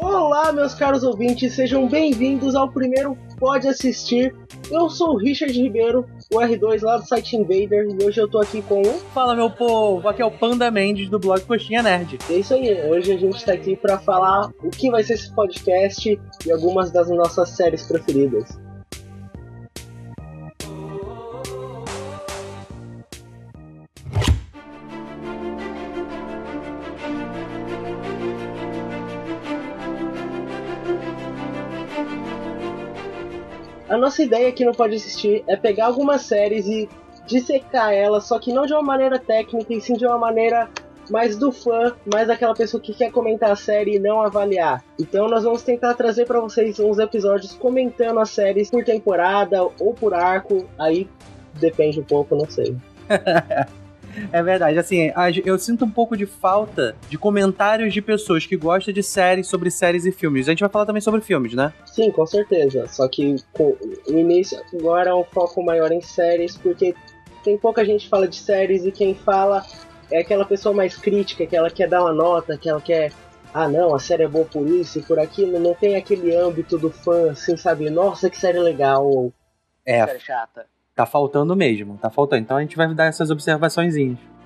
Olá, meus caros ouvintes, sejam bem-vindos ao primeiro Pode Assistir. Eu sou o Richard Ribeiro, o R2 lá do site Invader, e hoje eu tô aqui com o. Fala, meu povo, aqui é o Panda Mendes do blog Coxinha Nerd. É isso aí, hoje a gente tá aqui para falar o que vai ser esse podcast e algumas das nossas séries preferidas. Nossa ideia aqui no Pode Assistir é pegar algumas séries e dissecar elas, só que não de uma maneira técnica, e sim de uma maneira mais do fã, mais daquela pessoa que quer comentar a série e não avaliar. Então nós vamos tentar trazer para vocês uns episódios comentando as séries por temporada ou por arco, aí depende um pouco, não sei. É verdade, assim, eu sinto um pouco de falta de comentários de pessoas que gostam de séries sobre séries e filmes. A gente vai falar também sobre filmes, né? Sim, com certeza. Só que com, o início agora é um foco maior em séries, porque tem pouca gente que fala de séries e quem fala é aquela pessoa mais crítica, que ela quer dar uma nota, que ela quer. Ah não, a série é boa por isso e por aquilo, não tem aquele âmbito do fã, assim, sabe? Nossa, que série legal, ou é, série chata. Tá faltando mesmo, tá faltando. Então a gente vai dar essas observações.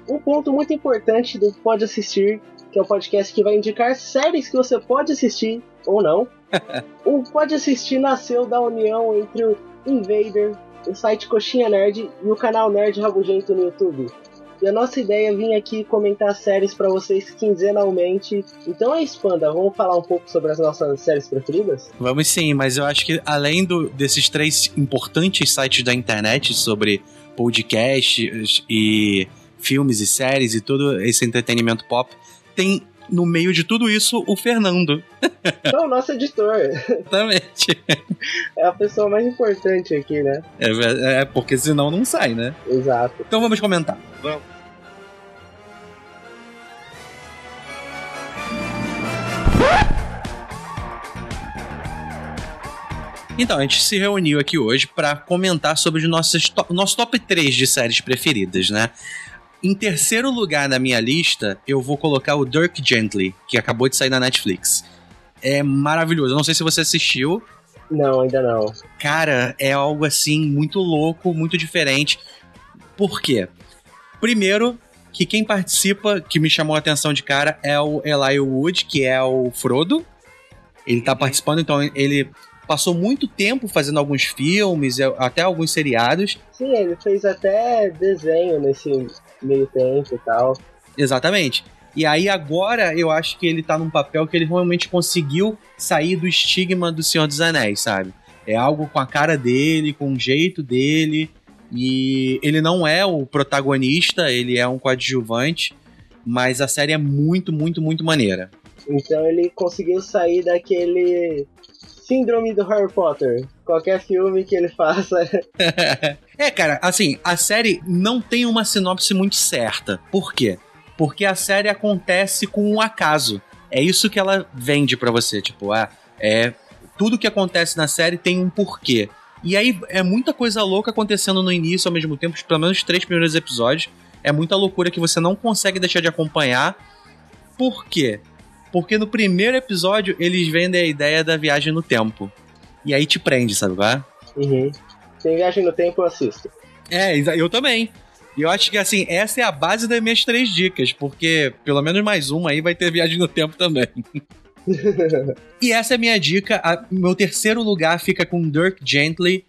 Um ponto muito importante do Pode Assistir, que é o um podcast que vai indicar séries que você pode assistir ou não. o Pode Assistir nasceu da união entre o Invader, o site Coxinha Nerd e o canal Nerd Rabugento no YouTube. E a nossa ideia é vir aqui comentar séries para vocês quinzenalmente. Então é isso, Panda. Vamos falar um pouco sobre as nossas séries preferidas? Vamos sim, mas eu acho que além do, desses três importantes sites da internet sobre podcasts e filmes e séries e todo esse entretenimento pop, tem no meio de tudo isso o Fernando. Então, nosso editor. Exatamente. É a pessoa mais importante aqui, né? É, é porque senão não sai, né? Exato. Então vamos comentar. Vamos. Então, a gente se reuniu aqui hoje para comentar sobre os nossos to nosso top 3 de séries preferidas, né? Em terceiro lugar na minha lista, eu vou colocar o Dirk Gently, que acabou de sair na Netflix. É maravilhoso. Eu não sei se você assistiu. Não, ainda não. Cara, é algo assim muito louco, muito diferente. Por quê? Primeiro, que quem participa, que me chamou a atenção de cara, é o Eli Wood, que é o Frodo. Ele tá participando, então ele passou muito tempo fazendo alguns filmes, é, até alguns seriados. Sim, ele fez até desenho nesse meio tempo e tal. Exatamente. E aí agora eu acho que ele tá num papel que ele realmente conseguiu sair do estigma do Senhor dos Anéis, sabe? É algo com a cara dele, com o jeito dele. E ele não é o protagonista, ele é um coadjuvante, mas a série é muito, muito, muito maneira. Então ele conseguiu sair daquele síndrome do Harry Potter. Qualquer filme que ele faça. é, cara, assim, a série não tem uma sinopse muito certa. Por quê? Porque a série acontece com um acaso. É isso que ela vende para você. Tipo, ah, é. Tudo que acontece na série tem um porquê. E aí é muita coisa louca acontecendo no início ao mesmo tempo, pelo menos os três primeiros episódios. É muita loucura que você não consegue deixar de acompanhar. Por quê? Porque no primeiro episódio eles vendem a ideia da viagem no tempo. E aí te prende, sabe qual é? Uhum. Tem viagem no tempo, eu assisto. É, eu também. E eu acho que assim, essa é a base das minhas três dicas, porque pelo menos mais uma aí vai ter viagem no tempo também. e essa é a minha dica. A, meu terceiro lugar fica com Dirk Gently,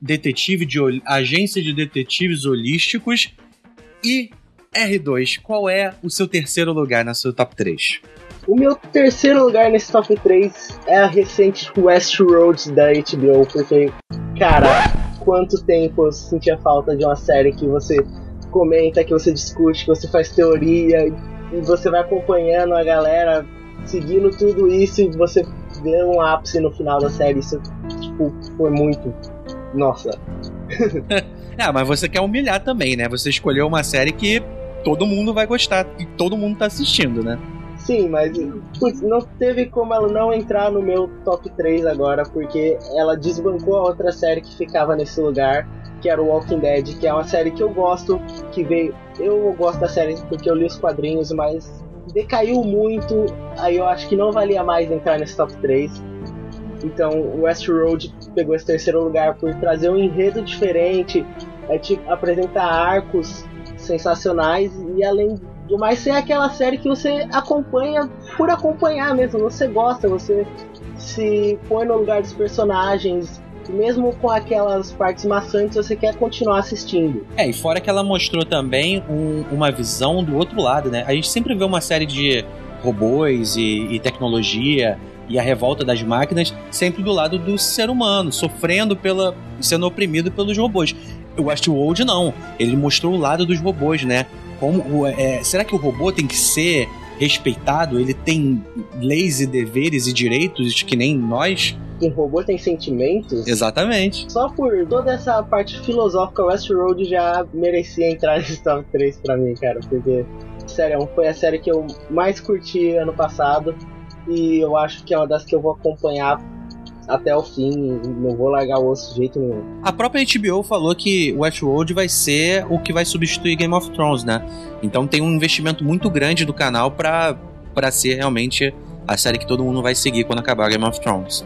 detetive de agência de detetives holísticos. E R2, qual é o seu terceiro lugar na sua top 3? O meu terceiro lugar nesse top 3 é a recente Westworld da HBO, porque, cara, quanto tempo eu sentia falta de uma série que você comenta, que você discute, que você faz teoria e você vai acompanhando a galera, seguindo tudo isso e você vê um ápice no final da série. Isso, tipo, foi muito. Nossa. é, mas você quer humilhar também, né? Você escolheu uma série que todo mundo vai gostar e todo mundo tá assistindo, né? Sim, mas putz, não teve como ela não entrar no meu top 3 agora, porque ela desbancou a outra série que ficava nesse lugar. que era o Walking Dead, que é uma série que eu gosto, que veio. Eu gosto da série porque eu li os quadrinhos, mas decaiu muito, aí eu acho que não valia mais entrar nesse top 3. Então o Westworld pegou esse terceiro lugar por trazer um enredo diferente, é, te apresentar arcos sensacionais e além do mais ser aquela série que você acompanha por acompanhar mesmo, você gosta, você se põe no lugar dos personagens, mesmo com aquelas partes maçantes, você quer continuar assistindo. É, e fora que ela mostrou também um, uma visão do outro lado, né? A gente sempre vê uma série de robôs e, e tecnologia e a revolta das máquinas sempre do lado do ser humano, sofrendo pela. sendo oprimido pelos robôs. O Westworld não. Ele mostrou o lado dos robôs, né? Como, é, será que o robô tem que ser respeitado? Ele tem leis e deveres e direitos que nem nós? Um robô tem sentimentos. Exatamente. Só por toda essa parte filosófica, Westworld já merecia entrar nesse top 3 pra mim, cara. Porque, sério, foi a série que eu mais curti ano passado. E eu acho que é uma das que eu vou acompanhar até o fim, não vou largar o osso de jeito nenhum. A própria HBO falou que Westworld vai ser o que vai substituir Game of Thrones, né? Então tem um investimento muito grande do canal para para ser realmente a série que todo mundo vai seguir quando acabar Game of Thrones.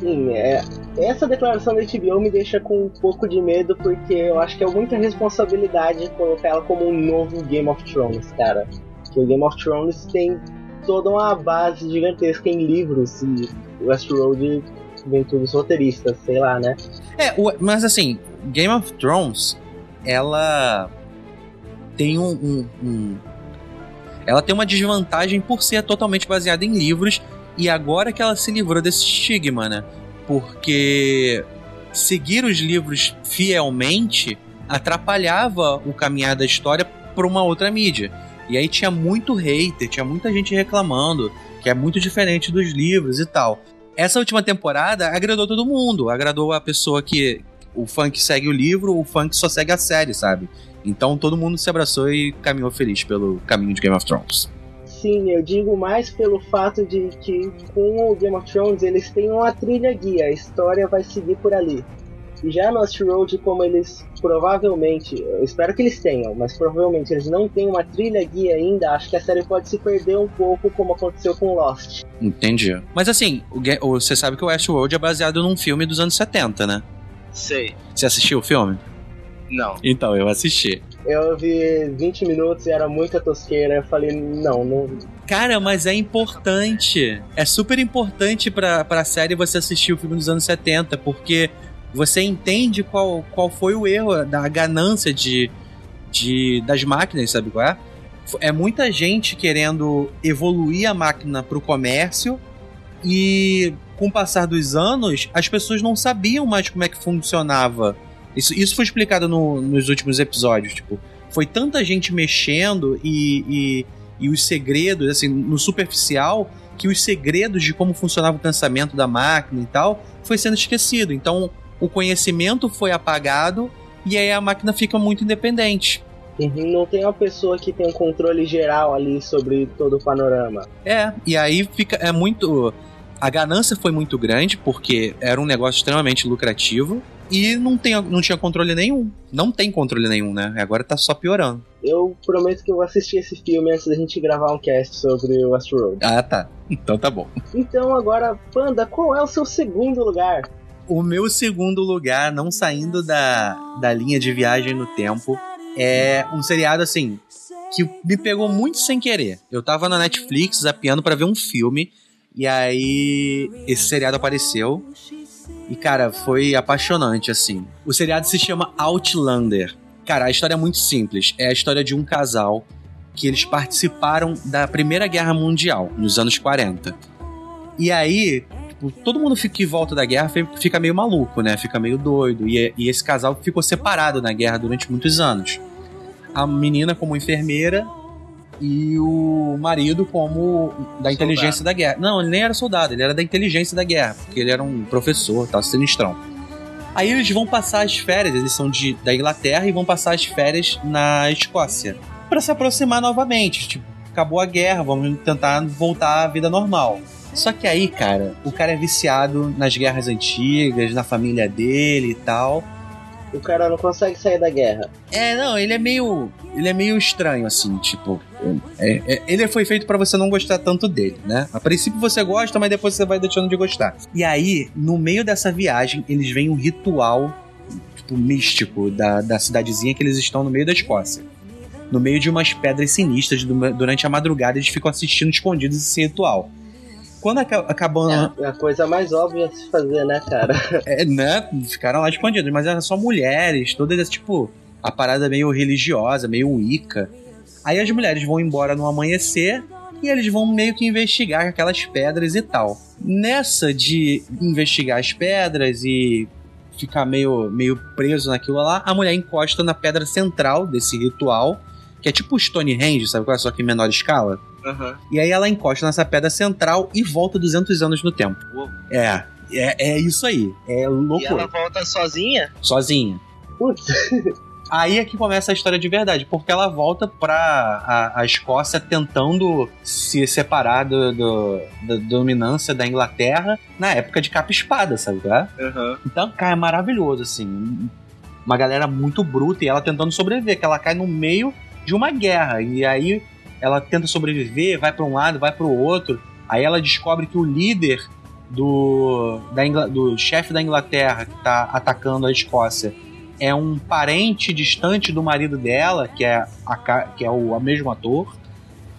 Sim, é, essa declaração da HBO me deixa com um pouco de medo, porque eu acho que é muita responsabilidade colocar ela como um novo Game of Thrones, cara. Que o Game of Thrones tem toda uma base gigantesca em livros e Westworld vem tudo roteiristas, sei lá, né? É, mas assim, Game of Thrones, ela tem um, um, um, ela tem uma desvantagem por ser totalmente baseada em livros e agora que ela se livrou desse estigma, né? Porque seguir os livros fielmente atrapalhava o caminhar da história para uma outra mídia. E aí tinha muito hater, tinha muita gente reclamando que é muito diferente dos livros e tal. Essa última temporada agradou todo mundo, agradou a pessoa que o que segue o livro, o que só segue a série, sabe? Então todo mundo se abraçou e caminhou feliz pelo caminho de Game of Thrones. Sim, eu digo mais pelo fato de que com o Game of Thrones eles têm uma trilha guia, a história vai seguir por ali. E já no Road, como eles provavelmente, eu espero que eles tenham, mas provavelmente eles não têm uma trilha guia ainda, acho que a série pode se perder um pouco como aconteceu com Lost. Entendi. Mas assim, o, você sabe que o Westworld é baseado num filme dos anos 70, né? Sei. Você assistiu o filme? Não. Então, eu assisti. Eu vi 20 minutos e era muita tosqueira. Eu falei, não, não. Cara, mas é importante. É super importante pra, pra série você assistir o filme dos anos 70, porque você entende qual, qual foi o erro da ganância de, de das máquinas, sabe qual é? É muita gente querendo evoluir a máquina pro comércio e com o passar dos anos, as pessoas não sabiam mais como é que funcionava isso, isso foi explicado no, nos últimos episódios. Tipo, foi tanta gente mexendo e, e, e os segredos, assim, no superficial, que os segredos de como funcionava o pensamento da máquina e tal foi sendo esquecido. Então, o conhecimento foi apagado e aí a máquina fica muito independente. Uhum, não tem uma pessoa que tem um controle geral ali sobre todo o panorama. É, e aí fica. É muito. A ganância foi muito grande, porque era um negócio extremamente lucrativo e não, tem, não tinha controle nenhum. Não tem controle nenhum, né? Agora tá só piorando. Eu prometo que eu vou assistir esse filme antes da gente gravar um cast sobre o Westworld. Ah, tá. Então tá bom. Então agora, Panda, qual é o seu segundo lugar? O meu segundo lugar, não saindo da, da linha de viagem no tempo, é um seriado assim que me pegou muito sem querer. Eu tava na Netflix zapeando para ver um filme e aí esse seriado apareceu e, cara, foi apaixonante, assim. O seriado se chama Outlander. Cara, a história é muito simples. É a história de um casal que eles participaram da Primeira Guerra Mundial, nos anos 40. E aí, tipo, todo mundo em volta da guerra fica meio maluco, né? Fica meio doido. E, e esse casal ficou separado na guerra durante muitos anos. A menina como enfermeira e o marido como da soldado. inteligência da guerra. Não, ele nem era soldado, ele era da inteligência da guerra, porque ele era um professor, tal, sinistrão. Aí eles vão passar as férias, eles são de, da Inglaterra e vão passar as férias na Escócia. para se aproximar novamente, tipo, acabou a guerra, vamos tentar voltar à vida normal. Só que aí, cara, o cara é viciado nas guerras antigas, na família dele e tal. O cara não consegue sair da guerra. É, não, ele é meio. Ele é meio estranho, assim, tipo. É, é, ele foi feito para você não gostar tanto dele, né? A princípio você gosta, mas depois você vai deixando de gostar. E aí, no meio dessa viagem, eles veem um ritual tipo, místico da, da cidadezinha que eles estão no meio da Escócia. No meio de umas pedras sinistras, durante a madrugada, eles ficam assistindo escondidos esse ritual. Quando acabou. É a coisa mais óbvia de se fazer, né, cara? É, né? Ficaram lá escondidos, mas eram só mulheres, todas, tipo, a parada meio religiosa, meio Wicca. Aí as mulheres vão embora no amanhecer e eles vão meio que investigar aquelas pedras e tal. Nessa de investigar as pedras e ficar meio, meio preso naquilo lá, a mulher encosta na pedra central desse ritual, que é tipo Stonehenge, sabe qual é? Só que em menor escala. Uhum. E aí ela encosta nessa pedra central e volta 200 anos no tempo. Uou. É, é, é isso aí. É louco. E ela volta sozinha? Sozinha. Putz. Aí é que começa a história de verdade, porque ela volta pra a, a Escócia tentando se separar do, do, da dominância da Inglaterra na época de capa-espada, sabe? Tá? Uhum. Então, cara, é maravilhoso, assim. Uma galera muito bruta e ela tentando sobreviver, que ela cai no meio de uma guerra. E aí ela tenta sobreviver, vai para um lado, vai para o outro. Aí ela descobre que o líder do, da Ingl... do chefe da Inglaterra que está atacando a Escócia é um parente distante do marido dela, que é, a, que é o, o mesmo ator.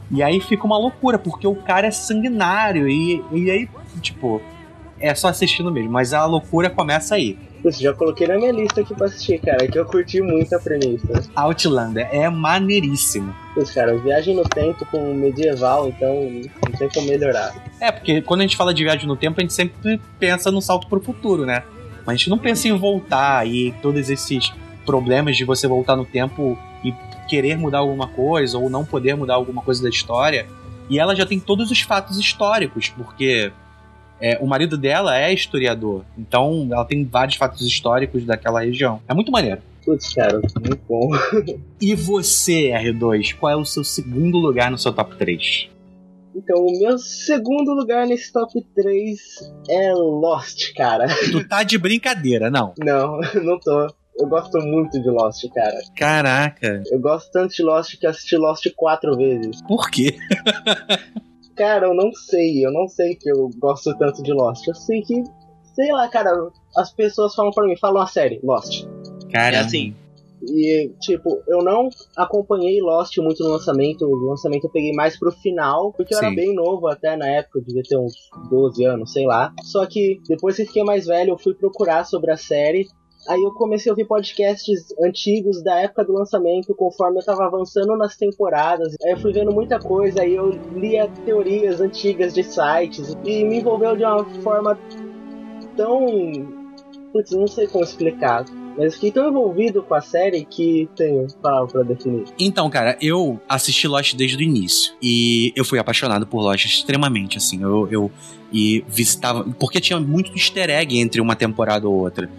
E aí fica uma loucura, porque o cara é sanguinário. E, e aí, tipo, é só assistindo mesmo. Mas a loucura começa aí. Já coloquei na minha lista aqui pra assistir, cara, que eu curti muito a premissa. Outlander é maneiríssimo. Putz, cara, viagem no tempo com medieval, então não tem como melhorar. É, porque quando a gente fala de viagem no tempo, a gente sempre pensa no salto pro futuro, né? Mas a gente não pensa em voltar e todos esses problemas de você voltar no tempo e querer mudar alguma coisa ou não poder mudar alguma coisa da história. E ela já tem todos os fatos históricos, porque é, o marido dela é historiador, então ela tem vários fatos históricos daquela região. É muito maneiro. Putz, cara, muito bom. e você, R2, qual é o seu segundo lugar no seu top 3? Então, o meu segundo lugar nesse top 3 é Lost, cara. Tu tá de brincadeira, não? Não, não tô. Eu gosto muito de Lost, cara. Caraca. Eu gosto tanto de Lost que assisti Lost quatro vezes. Por quê? Cara, eu não sei. Eu não sei que eu gosto tanto de Lost. Eu sei que, sei lá, cara, as pessoas falam para mim, falam a série, Lost. Cara, é assim. E, tipo, eu não acompanhei Lost muito no lançamento. O lançamento eu peguei mais pro final, porque eu Sim. era bem novo até na época, eu devia ter uns 12 anos, sei lá. Só que depois que fiquei mais velho, eu fui procurar sobre a série. Aí eu comecei a ouvir podcasts antigos da época do lançamento, conforme eu tava avançando nas temporadas. Aí eu fui vendo muita coisa, aí eu lia teorias antigas de sites e me envolveu de uma forma tão. Putz, não sei como explicar. Mas fiquei tão envolvido com a série que tenho palavra pra definir. Então, cara, eu assisti Lost desde o início. E eu fui apaixonado por Lost extremamente, assim. Eu, eu e visitava. Porque tinha muito easter egg entre uma temporada ou outra.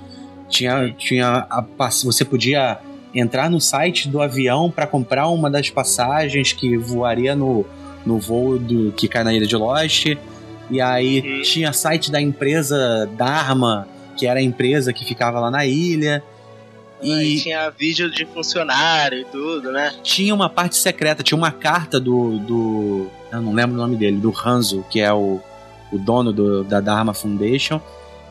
Tinha, tinha a, você podia entrar no site do avião para comprar uma das passagens que voaria no, no voo do, que cai na ilha de Lost. E aí uhum. tinha site da empresa Dharma, que era a empresa que ficava lá na ilha. E, e tinha vídeo de funcionário e tudo, né? Tinha uma parte secreta, tinha uma carta do. do eu não lembro o nome dele, do Hanzo, que é o, o dono do, da Dharma Foundation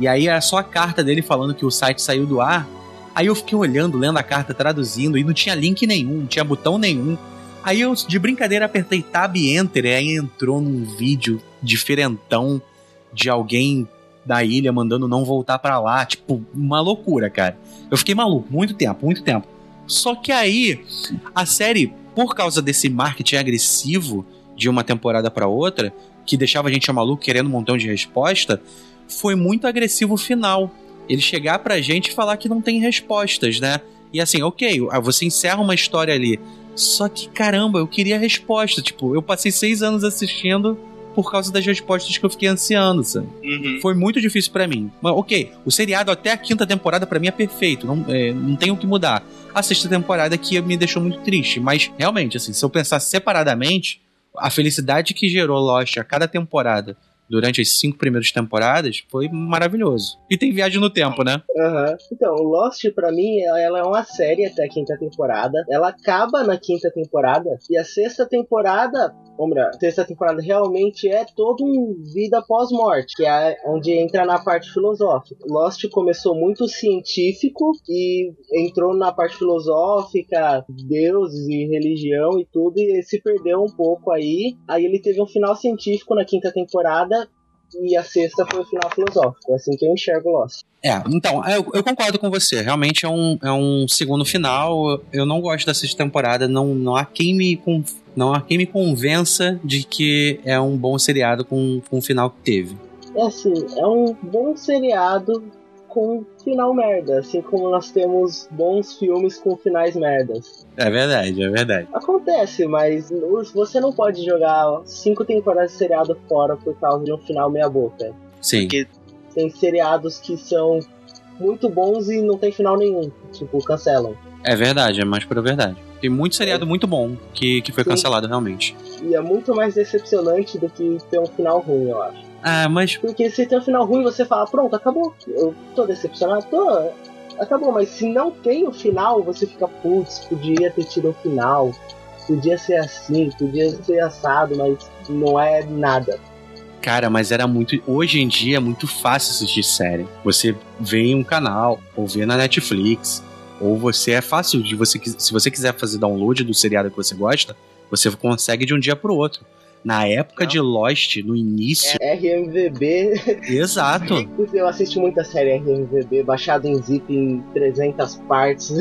e aí era só a carta dele falando que o site saiu do ar. Aí eu fiquei olhando, lendo a carta, traduzindo, e não tinha link nenhum, não tinha botão nenhum. Aí eu, de brincadeira, apertei Tab Enter, e aí entrou num vídeo diferentão de alguém da ilha mandando não voltar para lá. Tipo, uma loucura, cara. Eu fiquei maluco, muito tempo, muito tempo. Só que aí, a série, por causa desse marketing agressivo de uma temporada para outra, que deixava a gente maluco querendo um montão de resposta, foi muito agressivo o final. Ele chegar pra gente e falar que não tem respostas, né? E assim, ok, você encerra uma história ali. Só que, caramba, eu queria resposta. Tipo, eu passei seis anos assistindo por causa das respostas que eu fiquei ansiando, sabe? Uhum. Foi muito difícil para mim. Mas, ok, o seriado até a quinta temporada para mim é perfeito, não, é, não tem o que mudar. A sexta temporada aqui me deixou muito triste, mas realmente, assim, se eu pensar separadamente, a felicidade que gerou Lost a cada temporada durante as cinco primeiras temporadas foi maravilhoso. E tem viagem no tempo, né? Uhum. Então, Lost, para mim, ela é uma série até a quinta temporada. Ela acaba na quinta temporada. E a sexta temporada, ou melhor, a sexta temporada realmente é todo um vida pós-morte, que é onde entra na parte filosófica. Lost começou muito científico e entrou na parte filosófica, deuses e religião e tudo, e se perdeu um pouco aí. Aí ele teve um final científico na quinta temporada e a sexta foi o final filosófico. É assim que eu enxergo Lost. É, então, eu, eu, concordo com você. Realmente é um, é um segundo final. Eu não gosto da sexta temporada. Não, não, há quem me, não há quem me convença de que é um bom seriado com, com o final que teve. É assim, é um bom seriado com final merda, assim como nós temos bons filmes com finais merdas. É verdade, é verdade. Acontece, mas você não pode jogar cinco temporadas de seriado fora por causa de um final meia boca. Sim. Porque tem seriados que são muito bons e não tem final nenhum, tipo, cancelam. É verdade, é mais pura verdade. Tem muito seriado é. muito bom que, que foi Sim. cancelado realmente. E é muito mais decepcionante do que ter um final ruim, eu acho. Ah, mas. Porque se tem um final ruim, você fala, pronto, acabou. Eu tô decepcionado, tô. Acabou, mas se não tem o final, você fica, putz, podia ter tido o final. Podia ser assim, podia ser assado, mas não é nada. Cara, mas era muito. Hoje em dia é muito fácil assistir série. Você vê em um canal, ou vê na Netflix, ou você é fácil de você. Se você quiser fazer download do seriado que você gosta, você consegue de um dia pro outro. Na época Não. de Lost, no início. É RMVB. Exato. Eu assisti muita série RMVB, baixado em zip em 300 partes.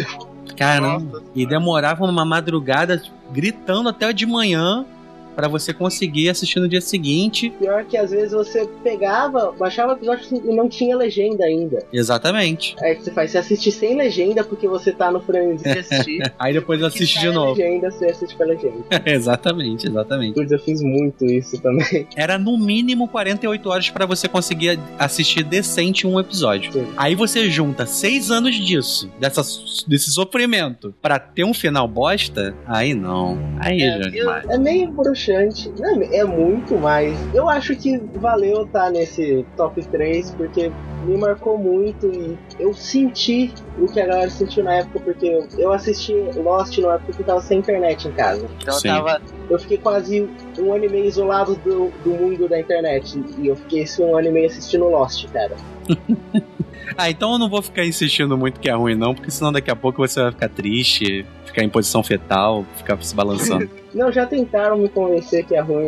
Caramba. E demorava uma madrugada gritando até de manhã para você conseguir assistir no dia seguinte. Pior que às vezes você pegava, baixava o episódio e não tinha legenda ainda. Exatamente. Aí você faz, você assiste sem legenda porque você tá no frenesi de assistir. Aí depois assiste de novo. legenda, você assiste com a legenda. exatamente, exatamente. Pois eu fiz muito isso também. Era no mínimo 48 horas para você conseguir assistir decente um episódio. Sim. Aí você junta seis anos disso, dessa, desse sofrimento, para ter um final bosta, aí não. Aí é, já é, é meio bruxo broxante. É, é muito, mas eu acho que valeu estar tá nesse top 3, porque me marcou muito e eu senti o que a galera sentiu na época, porque eu assisti Lost na época que eu tava sem internet em casa. Então Sim. eu tava. Eu fiquei quase um ano e meio isolado do, do mundo da internet. E eu fiquei esse um ano e meio assistindo Lost, cara. ah, então eu não vou ficar insistindo muito que é ruim, não, porque senão daqui a pouco você vai ficar triste, ficar em posição fetal, ficar se balançando. não, já tentaram me convencer que é ruim,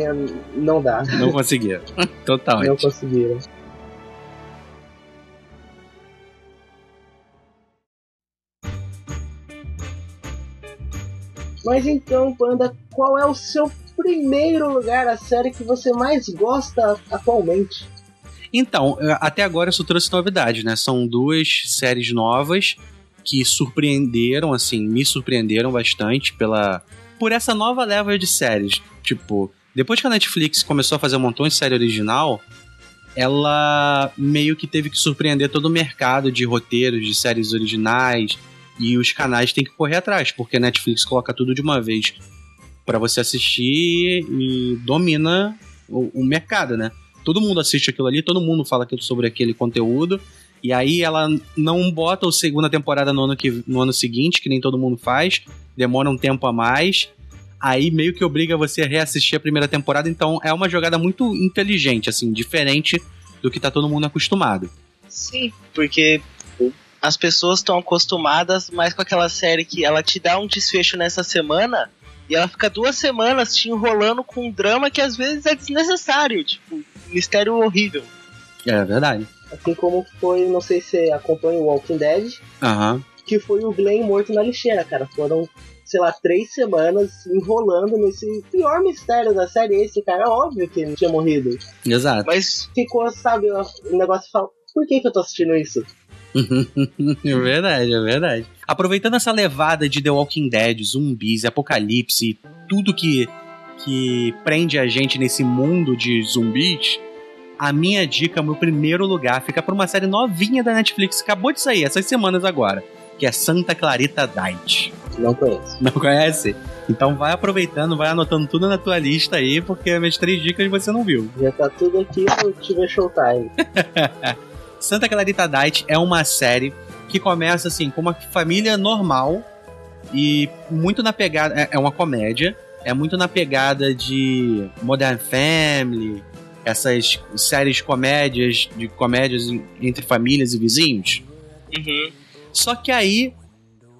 não dá. Não conseguiram. Total. Não conseguiram. Mas então, Panda, qual é o seu primeiro lugar, a série que você mais gosta atualmente? Então, até agora só trouxe novidade, né? São duas séries novas que surpreenderam, assim, me surpreenderam bastante pela por essa nova leva de séries. Tipo, depois que a Netflix começou a fazer um montão de série original, ela meio que teve que surpreender todo o mercado de roteiros, de séries originais, e os canais têm que correr atrás, porque a Netflix coloca tudo de uma vez para você assistir e domina o, o, mercado, né? Todo mundo assiste aquilo ali, todo mundo fala sobre aquele conteúdo, e aí ela não bota a segunda temporada no ano, que, no ano seguinte, que nem todo mundo faz, demora um tempo a mais. Aí meio que obriga você a reassistir a primeira temporada, então é uma jogada muito inteligente, assim, diferente do que tá todo mundo acostumado. Sim, porque as pessoas estão acostumadas mais com aquela série que ela te dá um desfecho nessa semana e ela fica duas semanas te enrolando com um drama que às vezes é desnecessário, tipo, mistério horrível. É verdade. Assim como foi, não sei se você acompanha o Walking Dead, uhum. que foi o Glenn morto na lixeira, cara. Foram, sei lá, três semanas enrolando nesse pior mistério da série. Esse cara, é óbvio que ele tinha morrido. Exato. Mas ficou, sabe, o negócio fala, por que, que eu tô assistindo isso? é verdade, é verdade. Aproveitando essa levada de The Walking Dead, zumbis, apocalipse, tudo que, que prende a gente nesse mundo de zumbis, a minha dica, meu primeiro lugar, fica por uma série novinha da Netflix, acabou de sair essas semanas agora, que é Santa Clarita Diet. Não conheço. Não conhece? Então vai aproveitando, vai anotando tudo na tua lista aí, porque as minhas três dicas você não viu. Já tá tudo aqui no TV Showtime. Santa Clarita Diet é uma série que começa assim com uma família normal e muito na pegada é, é uma comédia, é muito na pegada de Modern Family, essas séries comédias de comédias entre famílias e vizinhos. Uhum. Só que aí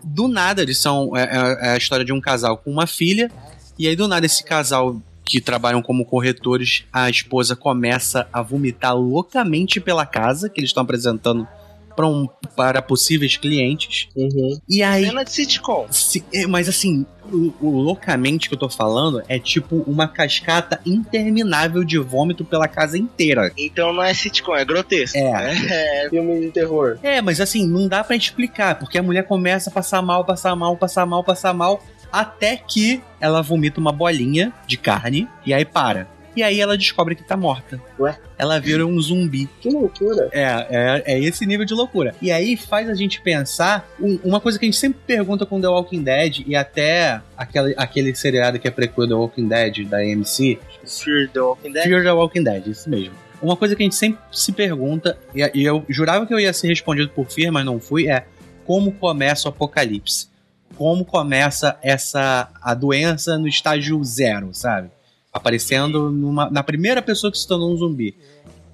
do nada eles são é, é, é a história de um casal com uma filha e aí do nada esse casal que trabalham como corretores, a esposa começa a vomitar loucamente pela casa que eles estão apresentando para um, para possíveis clientes. Uhum. E aí. Cena de sitcom. se- é, mas assim, o, o loucamente que eu tô falando é tipo uma cascata interminável de vômito pela casa inteira. Então não é sitcom, é grotesco. É. É, Filme de terror. É, mas assim, não dá pra explicar, porque a mulher começa a passar mal, passar mal, passar mal, passar mal, até que ela vomita uma bolinha de carne e aí para. E aí ela descobre que tá morta. Ué? Ela vira um zumbi. Que loucura. É, é, é esse nível de loucura. E aí faz a gente pensar um- uma coisa que a gente sempre pergunta com The Walking Dead e até aquele, aquele seriado que é prequel The Walking Dead da AMC, Fear the Walking Dead. Fear the Walking Dead, isso mesmo. Uma coisa que a gente sempre se pergunta, e, e eu jurava que eu ia ser respondido por Fear, mas não fui, é como começa o apocalipse? Como começa essa a doença no estágio zero, sabe? Aparecendo numa- na primeira pessoa que se tornou um zumbi.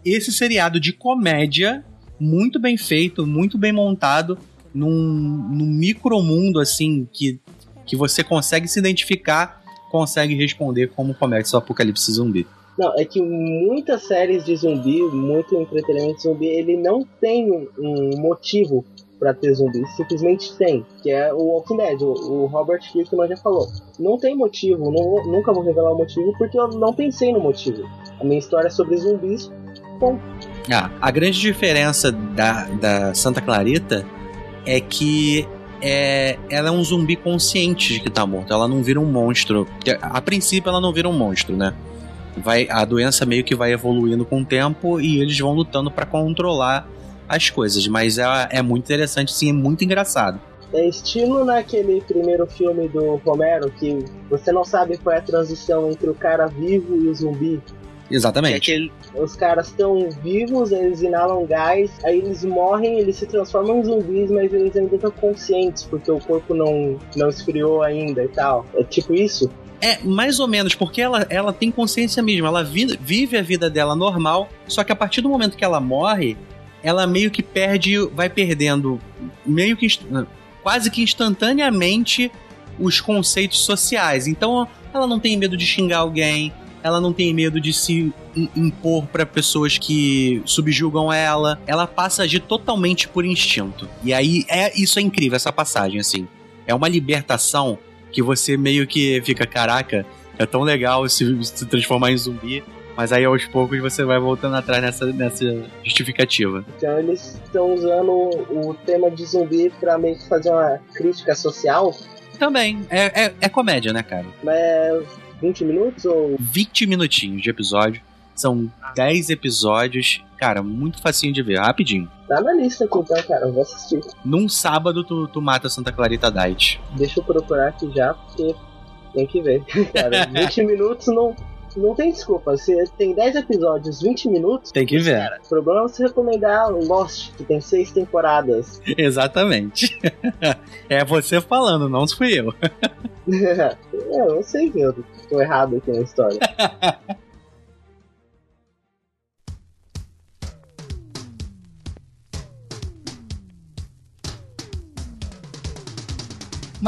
Esse seriado de comédia, muito bem feito, muito bem montado, num, num micromundo assim que, que você consegue se identificar, consegue responder como começa o apocalipse zumbi. Não, é que muitas séries de zumbi, muito entretenimento de zumbi, ele não tem um, um motivo pra ter zumbi, simplesmente tem, que é o Walking Dead, o, o Robert Kirkman já falou. Não tem motivo, não nunca vou revelar o motivo porque eu não pensei no motivo. A minha história é sobre zumbis, Ah, a grande diferença da, da Santa Clarita é que é, ela é um zumbi consciente de que tá morto. Ela não vira um monstro. A princípio, ela não vira um monstro, né? Vai, a doença meio que vai evoluindo com o tempo e eles vão lutando pra controlar as coisas. Mas é, é muito interessante, sim, é muito engraçado. É estilo naquele primeiro filme do Romero, que você não sabe qual é a transição entre o cara vivo e o zumbi. É Exatamente. aquele, Os caras estão vivos, eles inalam gás, aí eles morrem, eles se transformam em zumbis, mas eles ainda estão conscientes, porque o corpo não, não esfriou ainda e tal. É tipo isso? É, mais ou menos, porque ela, ela tem consciência mesmo, ela vi- vive a vida dela normal, só que a partir do momento que ela morre, ela meio que perde, vai perdendo, meio que quase que instantaneamente os conceitos sociais. Então ela não tem medo de xingar alguém, ela não tem medo de se im- impor para pessoas que subjugam ela, ela passa a agir totalmente por instinto. E aí é isso é incrível essa passagem assim. É uma libertação que você meio que fica, caraca, é tão legal se, se transformar em zumbi, mas aí aos poucos você vai voltando atrás nessa, nessa justificativa. Então eles estão usando o, tema de zumbi pra meio que fazer uma crítica social, Também, é, é, é comédia, né, cara? mas 20 minutos ou 20 minutinhos de episódio, são 10 episódios, cara, muito facinho de ver, rapidinho. tá na lista aqui então, cara, eu vou assistir. Num sábado tu, tu mata Santa Clarita Diet. Deixa eu procurar aqui já, porque tem que ver. Cara, 20 minutos não, não tem desculpa. Se tem 10 episódios, 20 minutos, Tem que ver. o problema é você recomendar Lost, que tem 6 temporadas. Exatamente. é você falando, não fui eu. é, eu sei que eu tô errado aqui na história.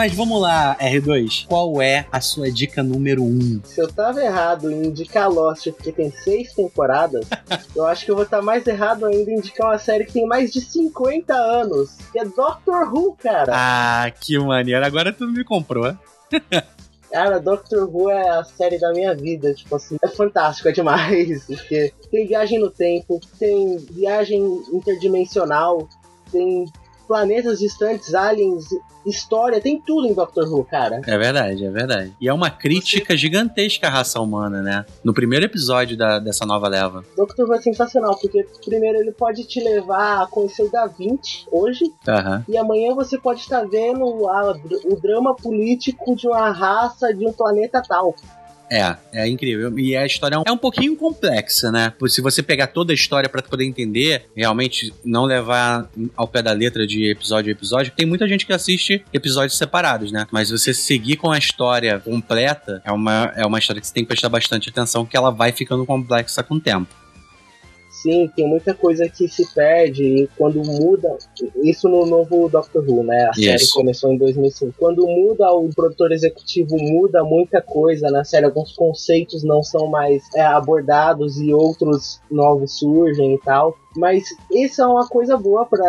Mas vamos lá, R2. Qual é a sua dica número 1? Um? Se eu tava errado em indicar Lost porque tem 6 temporadas, eu acho que eu vou estar mais errado ainda em indicar uma série que tem mais de 50 anos, que é Doctor Who, cara. Ah, que maneiro. Agora tu me comprou. Cara, Doctor Who é a série da minha vida, tipo assim, é fantástico, é demais, porque tem viagem no tempo, tem viagem interdimensional, tem planetas distantes, aliens, história, tem tudo em Doctor Who, cara. É verdade, é verdade. E é uma crítica gigantesca à raça humana, né? No primeiro episódio da, dessa nova leva. Doctor Who é sensacional, porque primeiro ele pode te levar a conhecer o Da Vinci hoje, Aham. e amanhã você pode estar vendo a- o drama político de uma raça de um planeta tal. É, é incrível. E a história é um pouquinho complexa, né? Se você pegar toda a história pra poder entender, realmente não levar ao pé da letra de episódio a episódio, tem muita gente que assiste episódios separados, né? Mas você seguir com a história completa é uma, é uma história que você tem que prestar bastante atenção, que ela vai ficando complexa com o tempo. Sim, tem muita coisa que se perde e quando muda. Isso no novo Doctor Who, né? A série começou em 2005. Quando muda, o produtor executivo muda muita coisa na série. Alguns conceitos não são mais é, abordados e outros novos surgem e tal. Mas isso é uma coisa boa para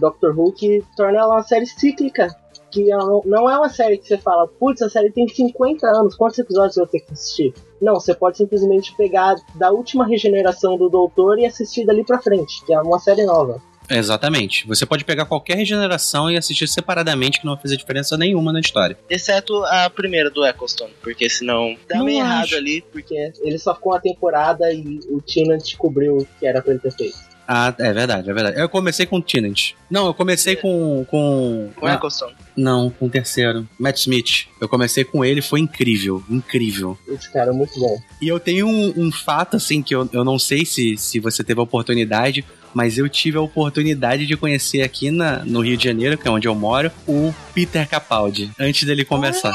Doctor Who que torna ela uma série cíclica. Que não- não é uma série que você fala, putz, a série tem 50 anos, quantos episódios eu vou ter que assistir? Não, você pode simplesmente pegar da última regeneração do Doutor e assistir dali pra frente, que é uma série nova. Exatamente. Você pode pegar qualquer regeneração e assistir separadamente, que não vai fazer diferença nenhuma na história. Exceto a primeira do Eccleston, porque senão dá Não meio acho. errado ali. Porque ele só ficou uma temporada e o Tennant cobriu o que era pra ele ter feito. Ah, é verdade, é verdade. Eu comecei com o Tennant. Não, eu comecei com. com... Com o Ah, Eccleston. Não, com o terceiro. Matt Smith. Eu comecei com ele, foi incrível. Incrível. Esse cara é muito bom. E eu tenho um, um fato, assim, que eu, eu não sei se, se você teve a oportunidade, mas eu tive a oportunidade de conhecer aqui na, no Rio de Janeiro, que é onde eu moro, o Peter Capaldi, antes dele começar.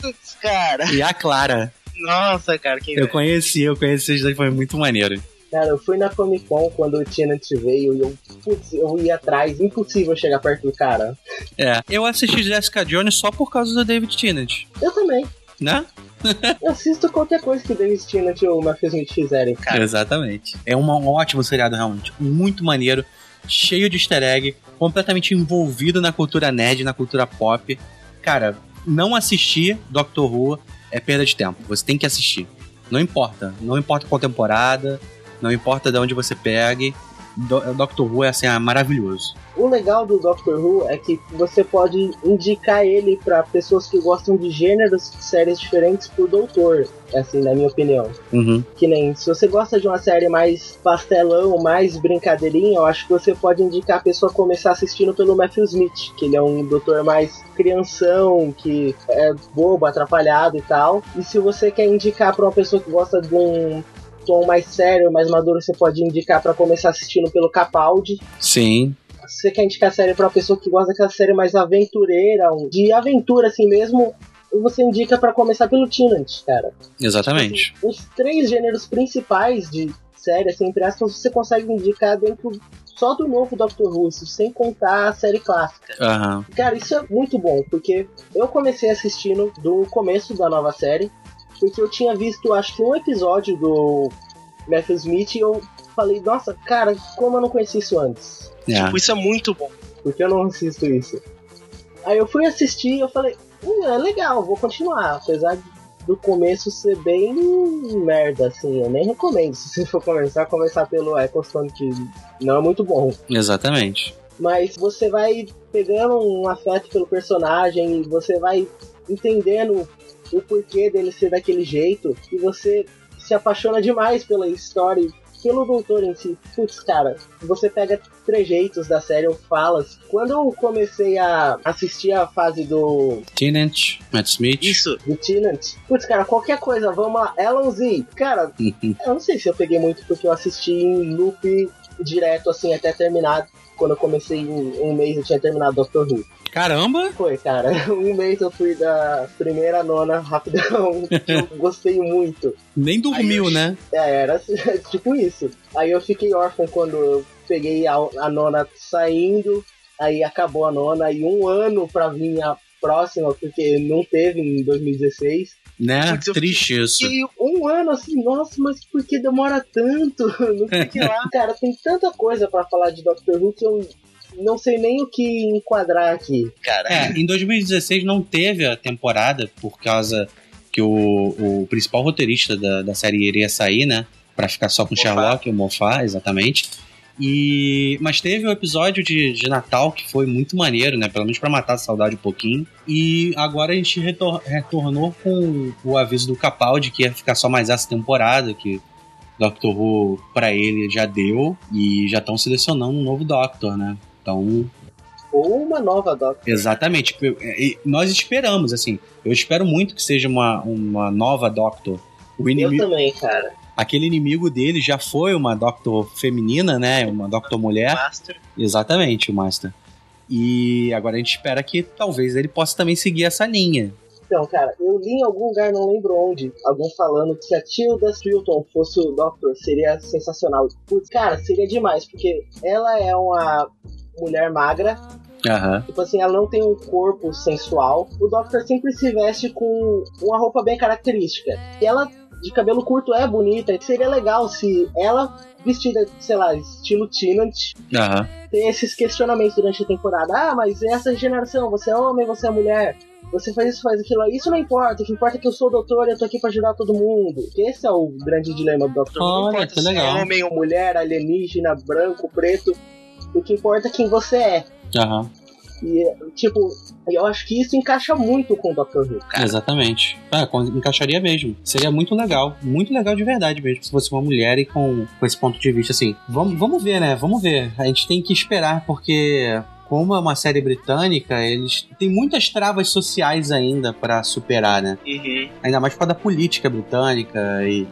Putz, cara. E a Clara. Nossa, cara, quem Eu conheci, eu conheci foi muito maneiro. Cara, eu fui na Comic Con quando o Tennant veio e eu, putz, eu ia atrás, impossível chegar perto do cara. É, eu assisti Jessica Jones só por causa do David Tennant, Eu também. né? Eu assisto qualquer coisa que o David Tennant ou o Matthew Smith fizerem. Cara. Exatamente. É um ótimo seriado, realmente. Muito maneiro, cheio de easter egg, completamente envolvido na cultura nerd, na cultura pop. Cara, não assistir Doctor Who é perda de tempo. Você tem que assistir. Não importa. Não importa qual temporada, não importa de onde você pegue. Do Doctor Who é assim, é maravilhoso. O legal do Doctor Who é que você pode indicar ele pra pessoas que gostam de gêneros de séries diferentes por doutor, assim, na minha opinião. Uhum. Que nem, se você gosta de uma série mais pastelão, mais brincadeirinha, eu acho que você pode indicar a pessoa começar assistindo pelo Matthew Smith, que ele é um doutor mais crianção, que é bobo, atrapalhado e tal. E se você quer indicar pra uma pessoa que gosta de um tom mais sério, mais maduro, você pode indicar pra começar assistindo pelo Capaldi Sim. se você quer indicar série pra uma pessoa que gosta daquela série mais aventureira, de aventura assim mesmo, você indica pra começar pelo Tennant, cara. Exatamente. Os três gêneros principais de série, assim, entre aspas, você consegue indicar dentro só do novo Doctor Who, sem contar a série clássica. Aham. Cara, isso é muito bom, porque eu comecei assistindo do começo da nova série, porque eu tinha visto, acho que um episódio do Matthew Smith e eu falei, nossa, cara, como eu não conheci isso antes? É. Tipo, isso é muito bom. porque eu não assisto isso. Aí eu fui assistir e eu falei, hum, é legal, vou continuar, apesar do começo ser bem merda, assim, eu nem recomendo, se você for começar, começar pelo Eccleston, que não é muito bom. Exatamente. Mas você vai pegando um afeto pelo personagem, e você vai entendendo o porquê dele ser daquele jeito, e você se apaixona demais pela história e pelo doutor em si. Putz, cara, você pega trejeitos da série ou falas. Quando eu comecei a assistir a fase do, Tennant, Matt Smith. Isso. do Tennant, putz, cara, qualquer coisa, vamos lá, Ellen Z. Cara, eu não sei se eu peguei muito porque eu assisti em loop direto, assim, até terminar. Quando eu comecei em um mês, eu tinha terminado Doctor Who. Caramba! Foi, cara. Um mês eu fui da primeira nona rapidão. que eu gostei muito. Nem dormiu, eu- né? É, era tipo isso. Aí eu fiquei órfão quando eu peguei a, a nona saindo. Aí acabou a nona. E um ano pra vir a próxima, porque não teve em 2016. Né? Putz, eu Triste isso. E um ano assim, nossa, mas por que demora tanto? Não sei o que lá. Cara, tem tanta coisa pra falar de Doctor Who que eu não sei nem o que enquadrar aqui. Cara, É, em 2016 não teve a temporada por causa que o, o principal roteirista da, da série iria sair, né? Pra ficar só com Moffat. Sherlock, o Moffat, exatamente. E mas teve um episódio de, de Natal que foi muito maneiro, né? Pelo menos para matar a saudade um pouquinho. E agora a gente retor retornou com o aviso do Capaldi que ia ficar só mais essa temporada, que Doctor Who para ele já deu e já estão selecionando um novo Doctor, né? Então ou uma nova Doctor. Exatamente. Nós esperamos, assim. Eu espero muito que seja uma, uma nova Doctor. O inimigo, eu também, cara. Aquele inimigo dele já foi uma Doctor feminina, né? Uma Doctor mulher. Master. Exatamente, o Master. E agora a gente espera que talvez ele possa também seguir essa linha. Então, cara, eu li em algum lugar, não lembro onde, alguém falando que se a Tilda Swilton fosse o Doctor, seria sensacional. Putz, cara, seria demais, porque ela é uma mulher magra. Uhum. Tipo assim, ela não tem um corpo sensual. O Doctor sempre se veste com uma roupa bem característica. E ela, de cabelo curto, é bonita. Seria legal se ela, vestida, sei lá, estilo Tennant, uhum. tem esses questionamentos durante a temporada. Ah, mas essa geração, você é homem, você é mulher. Você faz isso, faz aquilo. Isso não importa. O que importa é que eu sou doutor e eu tô aqui pra ajudar todo mundo. Esse é o grande dilema do Doctor. Olha, não importa legal. se é homem ou mulher, alienígena, branco, preto o que importa é quem você é. Aham. E, tipo, eu acho que isso encaixa muito com o Dr. Who. Cara. Exatamente. Ah, encaixaria mesmo. Seria muito legal. Muito legal de verdade mesmo, se fosse uma mulher e com, com esse ponto de vista, assim. Vamos, vamos ver, né? Vamos ver. A gente tem que esperar, porque como é uma série britânica, eles têm muitas travas sociais ainda para superar, né? Uhum. Ainda mais por causa da política britânica e,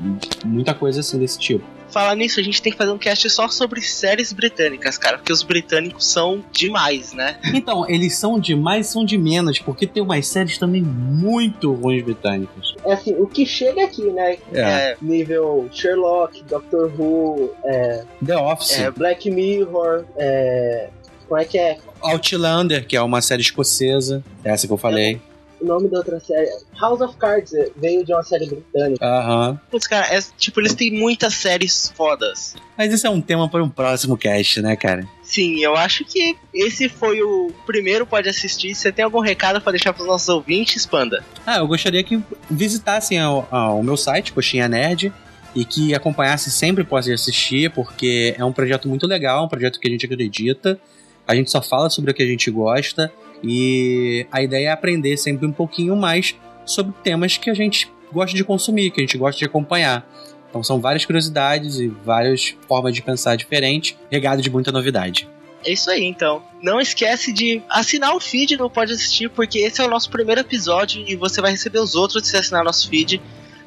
muita coisa assim desse tipo falar nisso, a gente tem que fazer um cast só sobre séries britânicas, cara, porque os britânicos são demais, né? Então, eles são demais são de menos, porque tem umas séries também muito ruins britânicas. É assim, o que chega aqui, né? É. é nível Sherlock, Doctor Who, é, The Office, é, Black Mirror, é, como é que é? Outlander, que é uma série escocesa, essa que eu falei. É o nome da outra série. House of Cards veio de uma série britânica. Aham. Putz, cara, é, tipo, eles têm muitas séries fodas. Mas isso é um tema para um próximo cast, né, cara? Sim, eu acho que esse foi o primeiro Pode Assistir. Você tem algum recado para deixar para os nossos ouvintes, Panda? Ah, eu gostaria que visitassem o, o meu site, Coxinha Nerd, e que acompanhasse sempre Pode Assistir, porque é um projeto muito legal, um projeto que a gente acredita. A gente só fala sobre o que a gente gosta e a ideia é aprender sempre um pouquinho mais sobre temas que a gente gosta de consumir, que a gente gosta de acompanhar. Então são várias curiosidades e várias formas de pensar diferentes, regado de muita novidade. É isso aí, então. Não esquece de assinar o feed no Pode Assistir, porque esse é o nosso primeiro episódio e você vai receber os outros se assinar nosso feed.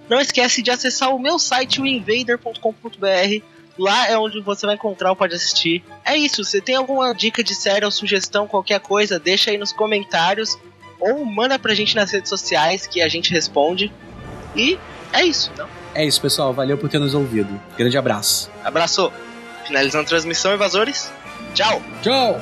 Não esquece de acessar o meu site, o invader.com.br Lá é onde você vai encontrar o Pode Assistir. É isso, você tem alguma dica de série ou sugestão, qualquer coisa, deixa aí nos comentários ou manda pra gente nas redes sociais que a gente responde. E é isso, então. É isso, pessoal. Valeu por ter nos ouvido. Grande abraço. Abraço. Finalizando a transmissão, invasores. Tchau. Tchau.